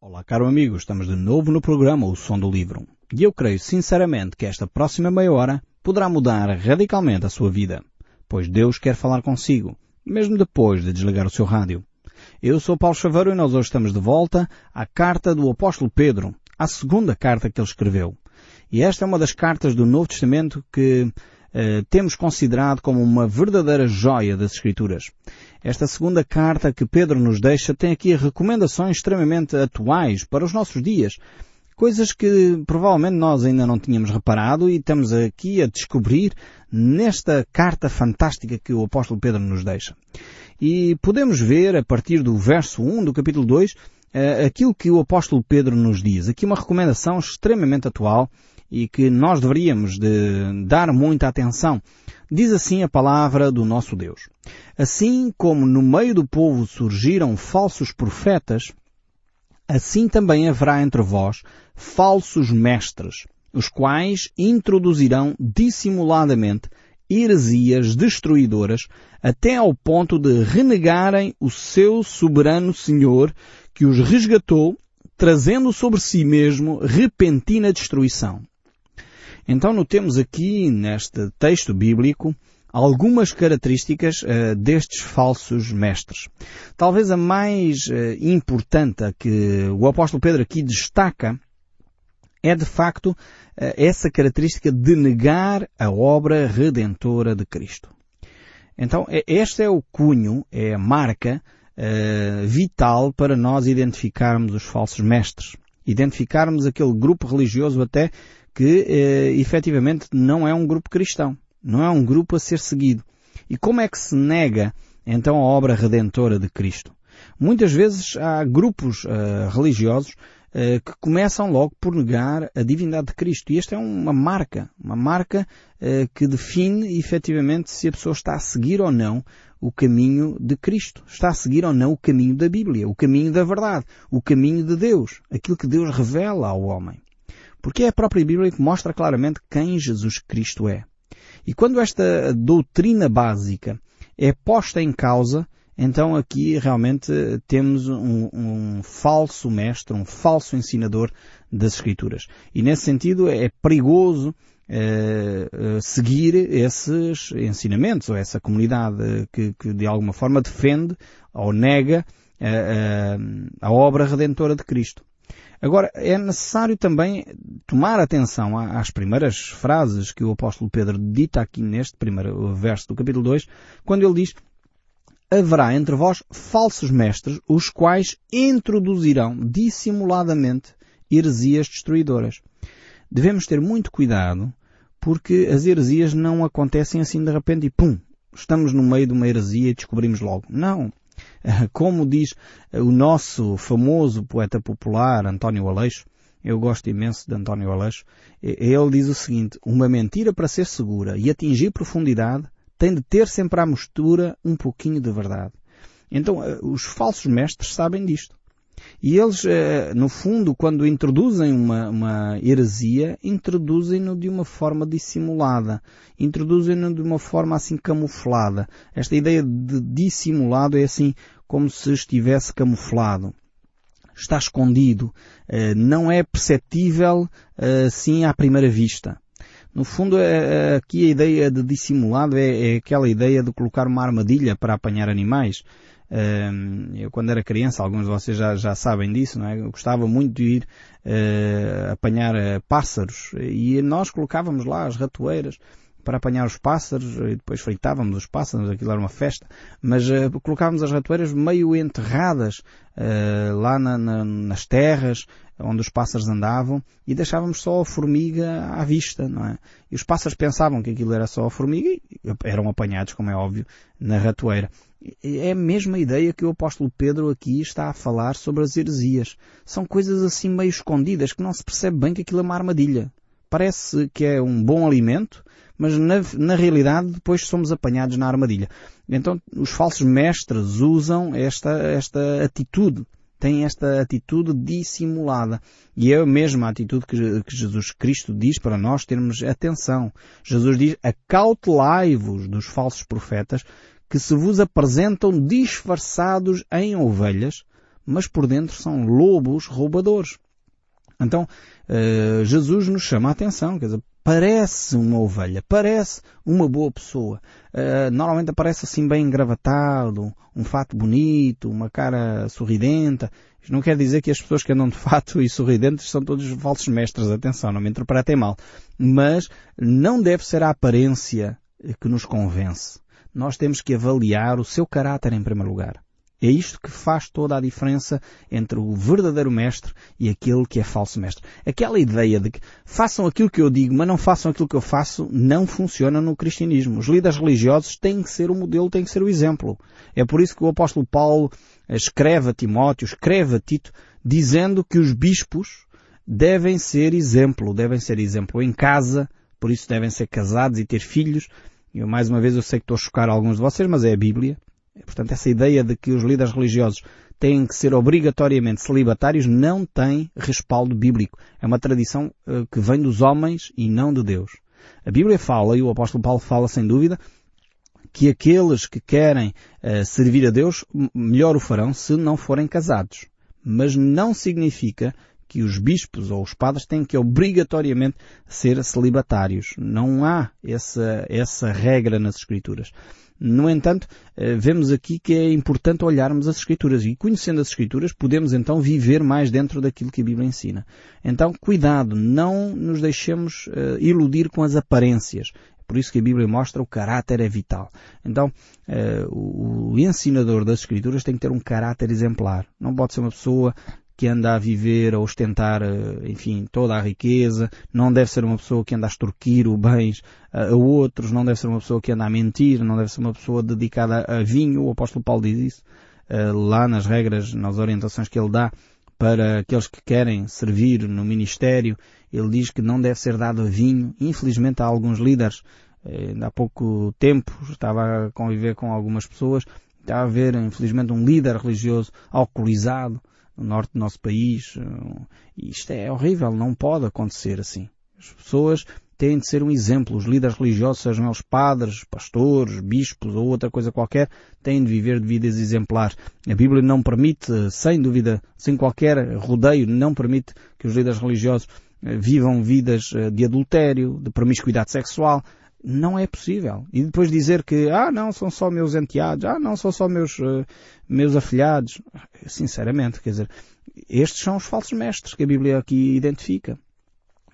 Olá, caro amigo, estamos de novo no programa O Som do Livro. E eu creio sinceramente que esta próxima meia hora poderá mudar radicalmente a sua vida, pois Deus quer falar consigo, mesmo depois de desligar o seu rádio. Eu sou Paulo Chaveiro e nós hoje estamos de volta à carta do apóstolo Pedro, a segunda carta que ele escreveu. E esta é uma das cartas do Novo Testamento que eh, temos considerado como uma verdadeira joia das Escrituras. Esta segunda carta que Pedro nos deixa tem aqui recomendações extremamente atuais para os nossos dias. Coisas que provavelmente nós ainda não tínhamos reparado e estamos aqui a descobrir nesta carta fantástica que o apóstolo Pedro nos deixa. E podemos ver a partir do verso 1 do capítulo 2 eh, aquilo que o apóstolo Pedro nos diz. Aqui uma recomendação extremamente atual e que nós deveríamos de dar muita atenção. Diz assim a palavra do nosso Deus. Assim como no meio do povo surgiram falsos profetas, assim também haverá entre vós falsos mestres, os quais introduzirão dissimuladamente heresias destruidoras até ao ponto de renegarem o seu soberano Senhor que os resgatou, trazendo sobre si mesmo repentina destruição. Então notemos aqui neste texto bíblico algumas características uh, destes falsos mestres. Talvez a mais uh, importante que o apóstolo Pedro aqui destaca é de facto uh, essa característica de negar a obra redentora de Cristo. Então este é o cunho, é a marca vital para nós identificarmos os falsos mestres. Identificarmos aquele grupo religioso até que eh, efetivamente não é um grupo cristão, não é um grupo a ser seguido. E como é que se nega então a obra redentora de Cristo? Muitas vezes há grupos uh, religiosos uh, que começam logo por negar a divindade de Cristo. E esta é uma marca, uma marca uh, que define efetivamente se a pessoa está a seguir ou não o caminho de Cristo. Está a seguir ou não o caminho da Bíblia, o caminho da verdade, o caminho de Deus, aquilo que Deus revela ao homem. Porque é a própria Bíblia que mostra claramente quem Jesus Cristo é. E quando esta doutrina básica é posta em causa, então aqui realmente temos um, um, falso mestre, um falso ensinador das Escrituras. E nesse sentido é perigoso eh, eh, seguir esses ensinamentos ou essa comunidade que, que de alguma forma defende ou nega eh, a obra redentora de Cristo. Agora, é necessário também tomar atenção às primeiras frases que o apóstolo Pedro dita aqui neste primeiro verso do capítulo 2, quando ele diz Haverá entre vós falsos mestres, os quais introduzirão dissimuladamente heresias destruidoras. Devemos ter muito cuidado, porque as heresias não acontecem assim de repente e pum, estamos no meio de uma heresia e descobrimos logo. Não. Como diz o nosso famoso poeta popular António Aleixo, eu gosto imenso de António Aleixo, ele diz o seguinte, uma mentira para ser segura e atingir profundidade tem de ter sempre à mistura um pouquinho de verdade. Então, eh, os falsos mestres sabem disto. E eles, eh, no fundo, quando introduzem uma, uma heresia, introduzem-no de uma forma dissimulada. Introduzem-no de uma forma assim camuflada. Esta ideia de dissimulado é assim como se estivesse camuflado. Está escondido. Eh, não é perceptível assim à primeira vista. No fundo, aqui a ideia de dissimulado é, é aquela ideia de colocar uma armadilha para apanhar animais. Eu quando era criança, alguns de vocês já, já sabem disso, não é? Eu gostava muito de ir apanhar pássaros e nós colocávamos lá as ratoeiras para apanhar os pássaros e depois fritávamos os pássaros, aquilo era uma festa, mas uh, colocávamos as ratoeiras meio enterradas uh, lá na, na, nas terras onde os pássaros andavam e deixávamos só a formiga à vista, não é? E os pássaros pensavam que aquilo era só a formiga e eram apanhados, como é óbvio, na ratoeira. É a mesma ideia que o apóstolo Pedro aqui está a falar sobre as heresias. São coisas assim meio escondidas que não se percebe bem que aquilo é uma armadilha. Parece que é um bom alimento, mas na, na realidade depois somos apanhados na armadilha. Então os falsos mestres usam esta, esta atitude, têm esta atitude dissimulada. E é a mesma atitude que, que Jesus Cristo diz para nós termos atenção. Jesus diz, acautelai-vos dos falsos profetas que se vos apresentam disfarçados em ovelhas, mas por dentro são lobos roubadores. Então, uh, Jesus nos chama a atenção, quer dizer, parece uma ovelha, parece uma boa pessoa. Uh, normalmente aparece assim bem engravatado, um fato bonito, uma cara sorridenta. Isto não quer dizer que as pessoas que andam de fato e sorridentes são todos falsos mestres, atenção, não me interpretem mal. Mas não deve ser a aparência que nos convence. Nós temos que avaliar o seu caráter em primeiro lugar. É isto que faz toda a diferença entre o verdadeiro mestre e aquele que é falso mestre. Aquela ideia de que façam aquilo que eu digo, mas não façam aquilo que eu faço, não funciona no cristianismo. Os líderes religiosos têm que ser o modelo, têm que ser o exemplo. É por isso que o apóstolo Paulo escreve a Timóteo, escreve a Tito, dizendo que os bispos devem ser exemplo, devem ser exemplo em casa, por isso devem ser casados e ter filhos. Eu, mais uma vez, eu sei que estou a chocar alguns de vocês, mas é a Bíblia. Portanto, essa ideia de que os líderes religiosos têm que ser obrigatoriamente celibatários não tem respaldo bíblico. É uma tradição uh, que vem dos homens e não de Deus. A Bíblia fala, e o apóstolo Paulo fala sem dúvida, que aqueles que querem uh, servir a Deus melhor o farão se não forem casados. Mas não significa que os bispos ou os padres têm que obrigatoriamente ser celibatários. Não há essa, essa regra nas Escrituras. No entanto, eh, vemos aqui que é importante olharmos as Escrituras e conhecendo as Escrituras podemos então viver mais dentro daquilo que a Bíblia ensina. Então, cuidado, não nos deixemos uh, iludir com as aparências. Por isso que a Bíblia mostra o caráter é vital. Então, uh, o ensinador das Escrituras tem que ter um caráter exemplar. Não pode ser uma pessoa que anda a viver, a ostentar, eh, enfim, toda a riqueza, não deve ser uma pessoa que anda a extorquir o bens a outros, não deve ser uma pessoa que anda a mentir, não deve ser uma pessoa dedicada a vinho, o apóstolo Paulo diz isso, eh, lá nas regras, nas orientações que ele dá para aqueles que querem servir no ministério, ele diz que não deve ser dado a vinho. Infelizmente há alguns líderes, eh, há pouco tempo estava a conviver com algumas pessoas, está a haver, infelizmente, um líder religioso alcoolizado, no norte do nosso país. Eh, isto é horrível, não pode acontecer assim. As pessoas têm de ser um exemplo. Os líderes religiosos, sejam eles padres, pastores, bispos ou outra coisa qualquer, têm de viver de vidas exemplares. A Bíblia não permite, sem dúvida, sem qualquer rodeio, não permite que os líderes religiosos eh, vivam vidas eh, de adultério, de promiscuidade sexual. Não é possível. E depois dizer que, ah, não, são só meus enteados, ah, não, são só meus, uh, meus afilhados. Sinceramente, quer dizer, estes são os falsos mestres que a Bíblia aqui identifica.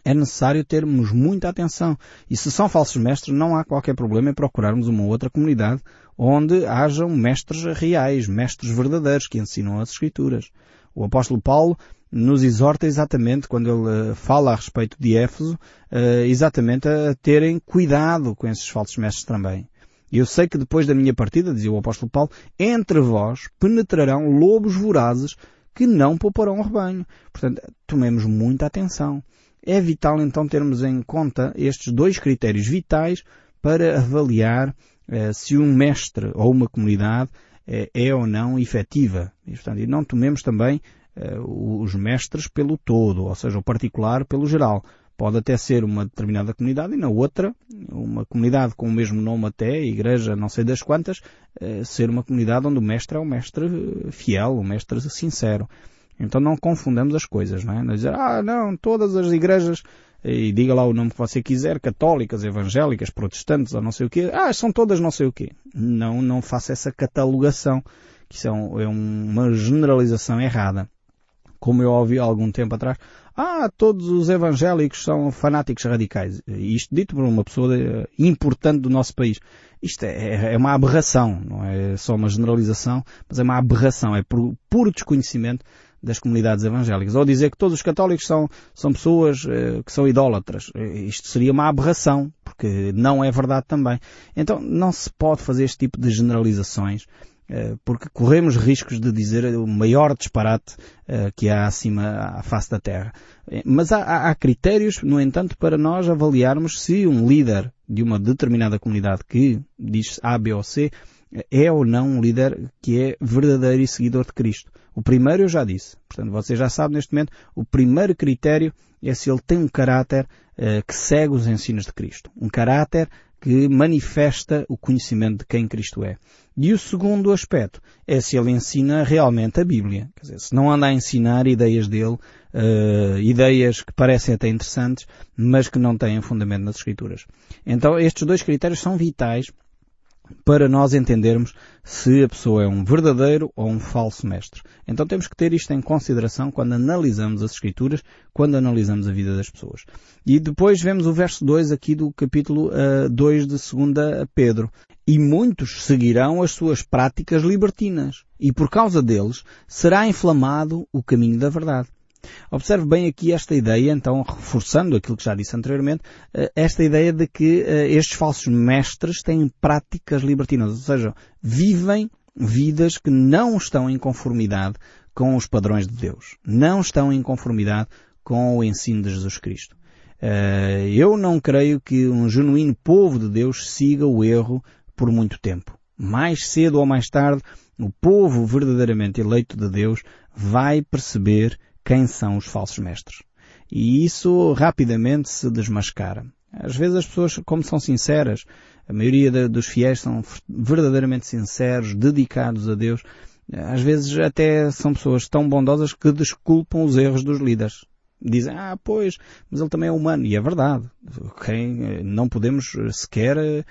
É necessário termos muita atenção. E se são falsos mestres, não há qualquer problema em procurarmos uma outra comunidade onde hajam mestres reais, mestres verdadeiros que ensinam as Escrituras. O apóstolo Paulo nos exorta exatamente, quando ele eh, fala a respeito de Éfeso, eh, exatamente a terem cuidado com esses falsos mestres também. Eu sei que depois da minha partida, dizia o apóstolo Paulo, entre vós penetrarão lobos vorazes que não pouparão o rebanho. Portanto, tomemos muita atenção. É vital então termos em conta estes dois critérios vitais para avaliar eh, se um mestre ou uma comunidade é ou não efetiva. E, portanto, não tomemos também uh, os mestres pelo todo, ou seja, o particular pelo geral. Pode até ser uma determinada comunidade e na outra, uma comunidade com o mesmo nome até, igreja não sei das quantas, uh, ser uma comunidade onde o mestre é um mestre fiel, um mestre sincero. Então não confundamos as coisas, não é? Não dizer, ah, não, todas as igrejas, e diga lá o nome que você quiser, católicas, evangélicas, protestantes ou não sei o quê, ah, são todas não sei o quê. Não, não faça essa catalogação, que isso é, um, é uma generalização errada como eu ouvi há algum tempo atrás, ah, todos os evangélicos são fanáticos radicais. Isto dito por uma pessoa importante do nosso país. Isto é, é, uma aberração, não é só uma generalização, mas é uma aberração, é por puro desconhecimento das comunidades evangélicas. Ou dizer que todos os católicos são, são pessoas eh, que são idólatras. Isto seria uma aberração, porque não é verdade também. Então não se pode fazer este tipo de generalizações eh, porque corremos riscos de dizer o maior disparate eh, que há acima à face da Terra. Eh, mas há, há, critérios, no entanto, para nós avaliarmos se um líder de uma determinada comunidade que diz A, B ou C é ou não um líder que é verdadeiro e seguidor de Cristo. O primeiro eu já disse. Portanto, você já sabe neste momento, o primeiro critério é se ele tem um caráter que segue os ensinos de Cristo. Um caráter que manifesta o conhecimento de quem Cristo é. E o segundo aspecto é se ele ensina realmente a Bíblia. Quer dizer, se não anda a ensinar ideias dele, uh, ideias que parecem até interessantes, mas que não têm fundamento nas Escrituras. Então estes dois critérios são vitais para nós entendermos se a pessoa é um verdadeiro ou um falso mestre. Então temos que ter isto em consideração quando analisamos as Escrituras, quando analisamos a vida das pessoas. E depois vemos o verso 2 aqui do capítulo uh, 2 de 2 Pedro. E muitos seguirão as suas práticas libertinas, e por causa deles será inflamado o caminho da verdade. Observe bem aqui esta ideia, então, reforçando aquilo que já disse anteriormente, eh, esta ideia de que eh, estes falsos mestres têm práticas libertinas, ou seja, vivem vidas que não estão em conformidade com os padrões de Deus, não estão em conformidade com o ensino de Jesus Cristo. Eh, eu não creio que um genuíno povo de Deus siga o erro por muito tempo. Mais cedo ou mais tarde, o povo verdadeiramente eleito de Deus vai perceber quem são os falsos mestres. E isso rapidamente se desmascara. Às vezes as pessoas, como são sinceras, a maioria de, dos fiéis são verdadeiramente sinceros, dedicados a Deus, às vezes até são pessoas tão bondosas que desculpam os erros dos líderes. Dizem, ah, pois, mas ele também é humano. E é verdade. Okay? Não podemos sequer eh,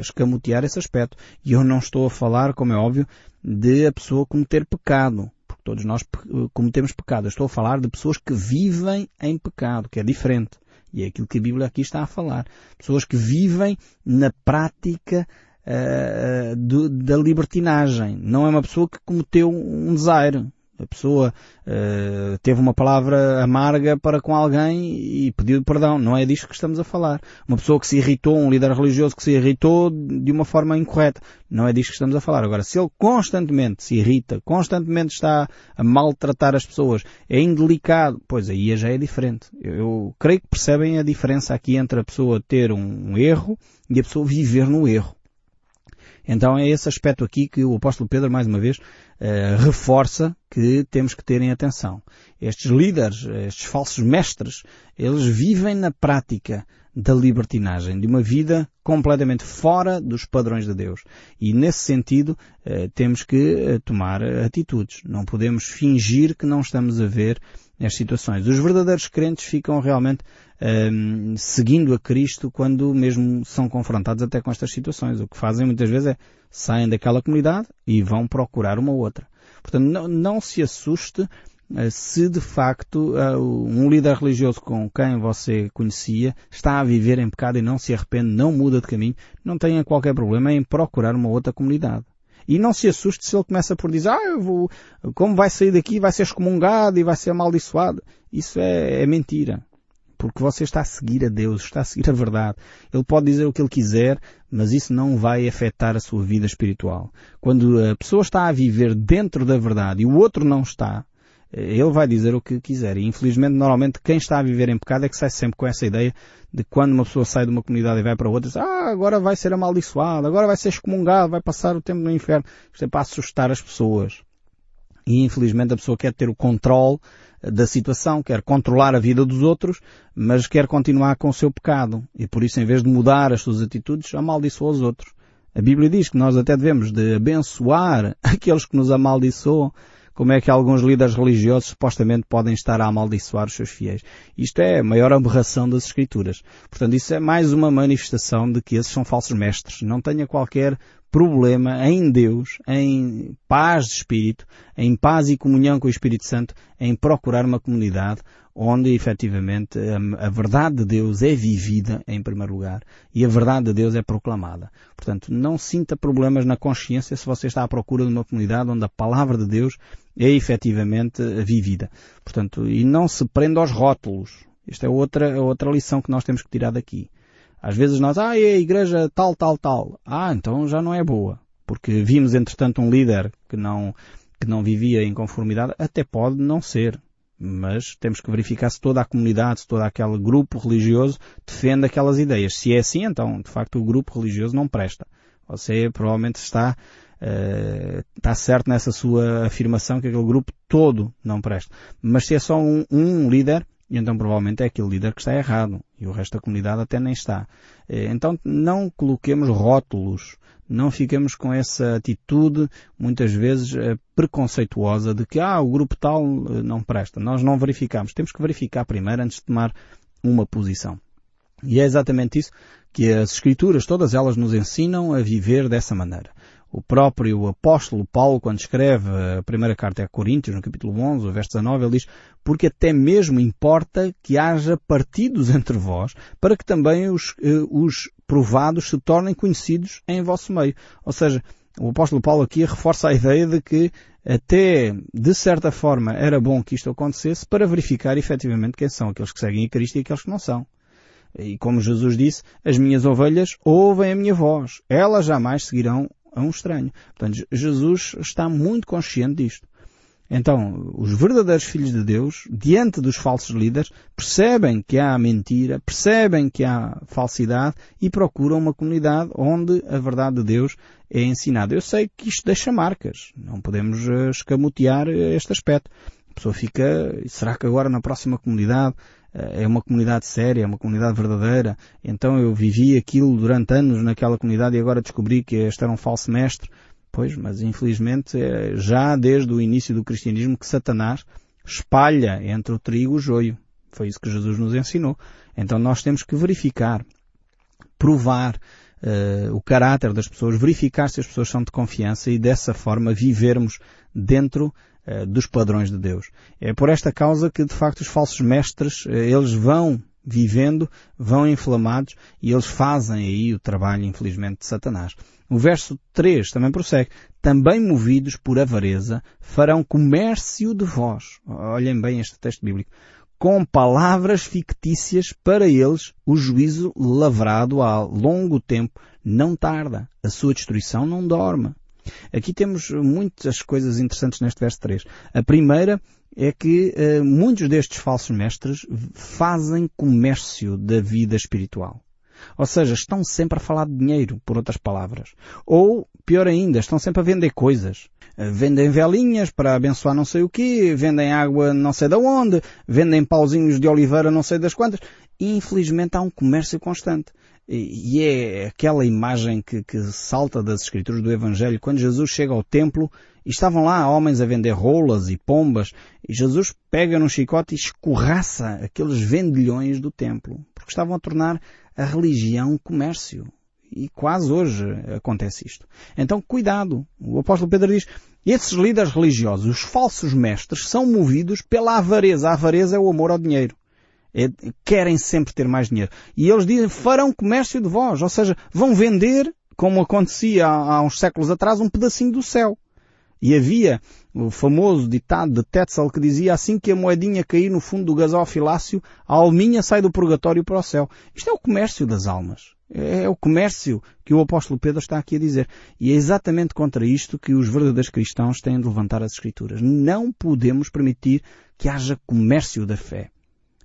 escamotear esse aspecto. E eu não estou a falar, como é óbvio, de a pessoa cometer pecado. Todos nós cometemos pecado. Eu estou a falar de pessoas que vivem em pecado, que é diferente. E é aquilo que a Bíblia aqui está a falar. Pessoas que vivem na prática uh, do, da libertinagem. Não é uma pessoa que cometeu um desaire a pessoa uh, teve uma palavra amarga para com alguém e pediu perdão. Não é disto que estamos a falar. Uma pessoa que se irritou, um líder religioso que se irritou de uma forma incorreta. Não é disto que estamos a falar. Agora, se ele constantemente se irrita, constantemente está a maltratar as pessoas, é indelicado, pois aí já é diferente. Eu, eu creio que percebem a diferença aqui entre a pessoa ter um, um erro e a pessoa viver no erro. Então é esse aspecto aqui que o apóstolo Pedro, mais uma vez, uh, reforça que temos que ter em atenção. Estes líderes, estes falsos mestres, eles vivem na prática da libertinagem, de uma vida completamente fora dos padrões de Deus. E nesse sentido, uh, temos que uh, tomar atitudes. Não podemos fingir que não estamos a ver as situações. Os verdadeiros crentes ficam realmente um, seguindo a Cristo quando mesmo são confrontados até com estas situações. O que fazem muitas vezes é saem daquela comunidade e vão procurar uma outra. Portanto, não, não se assuste uh, se de facto uh, um líder religioso com quem você conhecia está a viver em pecado e não se arrepende, não muda de caminho, não tenha qualquer problema em procurar uma outra comunidade. E não se assuste se ele começa por dizer, ah, eu vou, como vai sair daqui, vai ser excomungado e vai ser amaldiçoado. Isso é, é mentira porque você está a seguir a Deus, está a seguir a verdade. Ele pode dizer o que ele quiser, mas isso não vai afetar a sua vida espiritual. Quando a pessoa está a viver dentro da verdade e o outro não está, ele vai dizer o que quiser. E infelizmente, normalmente, quem está a viver em pecado é que sai sempre com essa ideia de quando uma pessoa sai de uma comunidade e vai para outra, diz, ah, agora vai ser amaldiçoado, agora vai ser excomungado, vai passar o tempo no inferno. Isto é para assustar as pessoas. E infelizmente a pessoa quer ter o controle da situação, quer controlar a vida dos outros, mas quer continuar com o seu pecado. E por isso, em vez de mudar as suas atitudes, amaldiçoa os outros. A Bíblia diz que nós até devemos de abençoar aqueles que nos amaldiçoam. Como é que alguns líderes religiosos supostamente podem estar a amaldiçoar os seus fiéis? Isto é a maior aberração das Escrituras. Portanto, isso é mais uma manifestação de que esses são falsos mestres. Não tenha qualquer problema em Deus, em paz de espírito, em paz e comunhão com o Espírito Santo, em procurar uma comunidade onde efetivamente a, a, verdade de Deus é vivida em primeiro lugar e a verdade de Deus é proclamada. Portanto, não sinta problemas na consciência se você está à procura de uma comunidade onde a palavra de Deus é efetivamente vivida. Portanto, e não se prenda aos rótulos. Esta é outra, outra lição que nós temos que tirar daqui. Às vezes nós, ah, é a igreja tal, tal, tal. Ah, então já não é boa. Porque vimos, entretanto, um líder que não, que não vivia em conformidade. Até pode não ser. Mas temos que verificar se toda a comunidade, se todo aquele grupo religioso defende aquelas ideias. Se é assim, então, de facto, o grupo religioso não presta. Você provavelmente está, está certo nessa sua afirmação que aquele grupo todo não presta. Mas se é só um, um líder, então provavelmente é aquele líder que está errado. E o resto da comunidade até nem está. Eh, então não coloquemos rótulos, não fiquemos com essa atitude, muitas vezes eh, preconceituosa, de que ah, o grupo tal eh, não presta. Nós não verificamos. Temos que verificar primeiro antes de tomar uma posição. E é exatamente isso que as Escrituras, todas elas nos ensinam a viver dessa maneira. O próprio apóstolo Paulo, quando escreve a primeira carta a Coríntios, no capítulo 11, verso 19, ele diz, porque até mesmo importa que haja partidos entre vós, para que também os, eh, os provados se tornem conhecidos em vosso meio. Ou seja, o apóstolo Paulo aqui reforça a ideia de que até, de certa forma, era bom que isto acontecesse para verificar efetivamente quem são aqueles que seguem a Cristo e aqueles que não são. E como Jesus disse, as minhas ovelhas ouvem a minha voz. Elas jamais seguirão a um estranho. Portanto, Jesus está muito consciente disto. Então, os verdadeiros filhos de Deus, diante dos falsos líderes, percebem que há mentira, percebem que há falsidade e procuram uma comunidade onde a verdade de Deus é ensinada. Eu sei que isto deixa marcas. Não podemos eh, escamotear este aspecto. A pessoa fica, será que agora na próxima comunidade é uma comunidade séria, é uma comunidade verdadeira. Então eu vivi aquilo durante anos naquela comunidade e agora descobri que este era um falso mestre. Pois, mas infelizmente é já desde o início do cristianismo que Satanás espalha entre o trigo e o joio. Foi isso que Jesus nos ensinou. Então nós temos que verificar, provar uh, o caráter das pessoas, verificar se as pessoas são de confiança e dessa forma vivermos dentro eh, dos padrões de Deus. É por esta causa que, de facto, os falsos mestres, eh, eles vão vivendo, vão inflamados e eles fazem aí o trabalho, infelizmente, de Satanás. O verso 3 também prossegue. Também movidos por avareza, farão comércio de vós. Olhem bem este texto bíblico. Com palavras fictícias para eles, o juízo lavrado há longo tempo não tarda. A sua destruição não dorme. Aqui temos muitas coisas interessantes neste verso 3. A primeira é que uh, muitos destes falsos mestres fazem comércio da vida espiritual. Ou seja, estão sempre a falar de dinheiro, por outras palavras. Ou, pior ainda, estão sempre a vender coisas. Uh, vendem velinhas para abençoar não sei o quê, vendem água não sei de onde, vendem pauzinhos de oliveira não sei das quantas. E, infelizmente há um comércio constante. E é aquela imagem que, que, salta das escrituras do Evangelho, quando Jesus chega ao templo e estavam lá homens a vender rolas e pombas, e Jesus pega num chicote e escorraça aqueles vendilhões do templo, porque estavam a tornar a religião comércio. E quase hoje acontece isto. Então, cuidado. O apóstolo Pedro diz, esses líderes religiosos, os falsos mestres, são movidos pela avareza. A avareza é o amor ao dinheiro. É, querem sempre ter mais dinheiro. E eles dizem, farão comércio de vós. Ou seja, vão vender, como acontecia há, há uns séculos atrás, um pedacinho do céu. E havia o famoso ditado de Tetzel que dizia assim que a moedinha cair no fundo do gasofilácio, a alminha sai do purgatório para o céu. Isto é o comércio das almas. É o comércio que o apóstolo Pedro está aqui a dizer. E é exatamente contra isto que os verdadeiros cristãos têm de levantar as escrituras. Não podemos permitir que haja comércio da fé.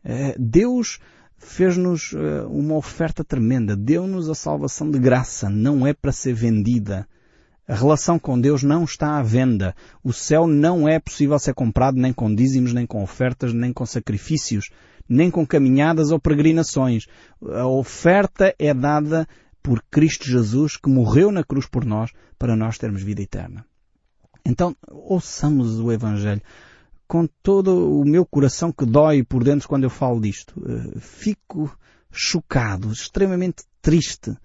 Eh, Deus fez-nos eh, uma oferta tremenda, deu-nos a salvação de graça, não é para ser vendida. A relação com Deus não está à venda. O céu não é possível ser comprado nem com dízimos, nem com ofertas, nem com sacrifícios, nem com caminhadas ou peregrinações. A oferta é dada por Cristo Jesus que morreu na cruz por nós para nós termos vida eterna. Então, ouçamos o Evangelho com todo o meu coração que dói por dentro quando eu falo disto. Eh, fico chocado, extremamente triste,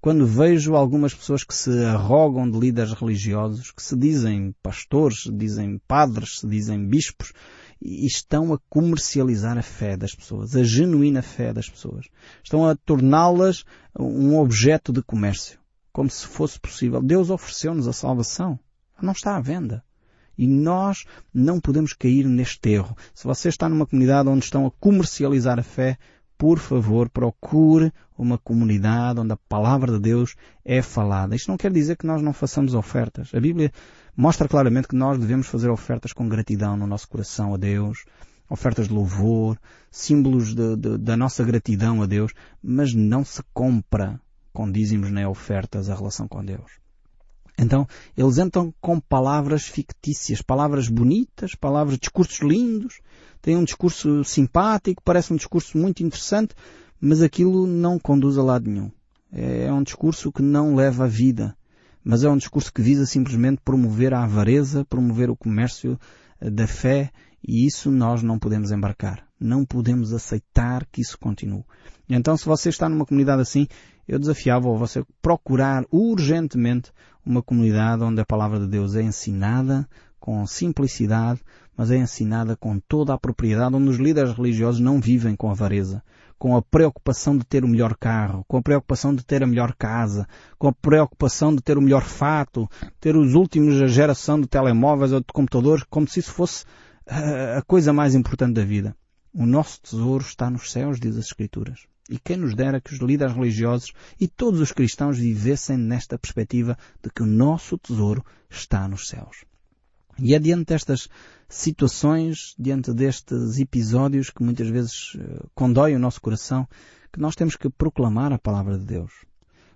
quando vejo algumas pessoas que se arrogam de líderes religiosos, que se dizem pastores, dizem padres, se dizem bispos, e estão a comercializar a fé das pessoas, a genuína fé das pessoas. Estão a torná-las um objeto de comércio, como se fosse possível. Deus ofereceu-nos a salvação. Não está à venda. E nós não podemos cair neste erro. Se você está numa comunidade onde estão a comercializar a fé, por favor, procure uma comunidade onde a palavra de Deus é falada. Isto não quer dizer que nós não façamos ofertas. A Bíblia mostra claramente que nós devemos fazer ofertas com gratidão no nosso coração a Deus, ofertas de louvor, símbolos de, de, da nossa gratidão a Deus, mas não se compra com dízimos nem ofertas a relação com Deus. Então, eles entram com palavras fictícias, palavras bonitas, palavras, discursos lindos, têm um discurso simpático, parece um discurso muito interessante, mas aquilo não conduz a lado nenhum. É um discurso que não leva a vida, mas é um discurso que visa simplesmente promover a avareza, promover o comércio eh, da fé e isso nós não podemos embarcar. Não podemos aceitar que isso continue. Então, se você está numa comunidade assim, eu desafiava a você procurar urgentemente uma comunidade onde a palavra de Deus é ensinada com simplicidade, mas é ensinada com toda a propriedade, onde os líderes religiosos não vivem com avareza, com a preocupação de ter o melhor carro, com a preocupação de ter a melhor casa, com a preocupação de ter o melhor fato, ter os últimos da geração de telemóveis ou de computadores, como se isso fosse uh, a coisa mais importante da vida. O nosso tesouro está nos céus, diz as Escrituras. E quem nos dera que os líderes religiosos e todos os cristãos vivessem nesta perspectiva de que o nosso tesouro está nos céus. E é diante destas situações, diante destes episódios que muitas vezes eh, condoem o nosso coração, que nós temos que proclamar a palavra de Deus.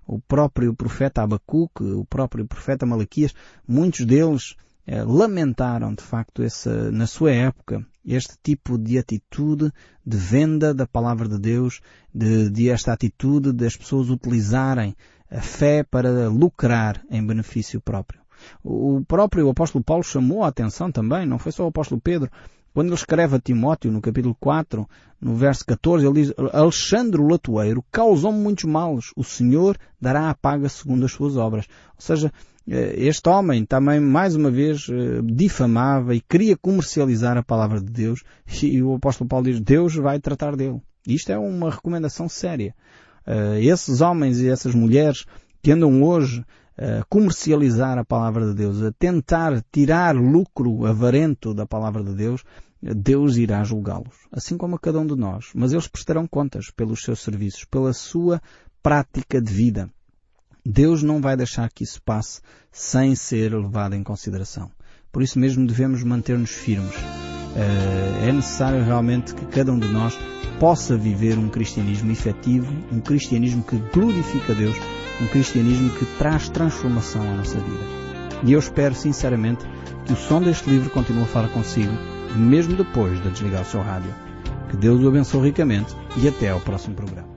O próprio profeta Abacuque, o próprio profeta Malaquias, muitos deles lamentaram de facto essa, na sua época este tipo de atitude de venda da palavra de Deus, de, de esta atitude das pessoas utilizarem a fé para lucrar em benefício próprio. O próprio apóstolo Paulo chamou a atenção também, não foi só o apóstolo Pedro, quando ele escreve a Timóteo, no capítulo 4, no verso 14, ele diz, Alexandre o Latoeiro causou-me muitos males, o Senhor dará a paga segundo as suas obras. Ou seja, eh, este homem também, mais uma vez, eh, difamava e queria comercializar a palavra de Deus e o apóstolo Paulo diz, Deus vai tratar dele. Isto é uma recomendação séria. Eh, esses homens e essas mulheres que andam hoje a comercializar a palavra de Deus, a tentar tirar lucro avarento da palavra de Deus, Deus irá julgá-los, assim como a cada um de nós. Mas eles prestarão contas pelos seus serviços, pela sua prática de vida. Deus não vai deixar que isso passe sem ser levado em consideração. Por isso mesmo devemos manter-nos firmes. Eh, é necessário realmente que cada um de nós possa viver um cristianismo efetivo, um cristianismo que glorifica Deus, um cristianismo que traz transformação à nossa vida. E eu espero sinceramente que o som deste livro continue a falar consigo, mesmo depois de desligar o seu rádio. Que Deus o abençoe ricamente e até ao próximo programa.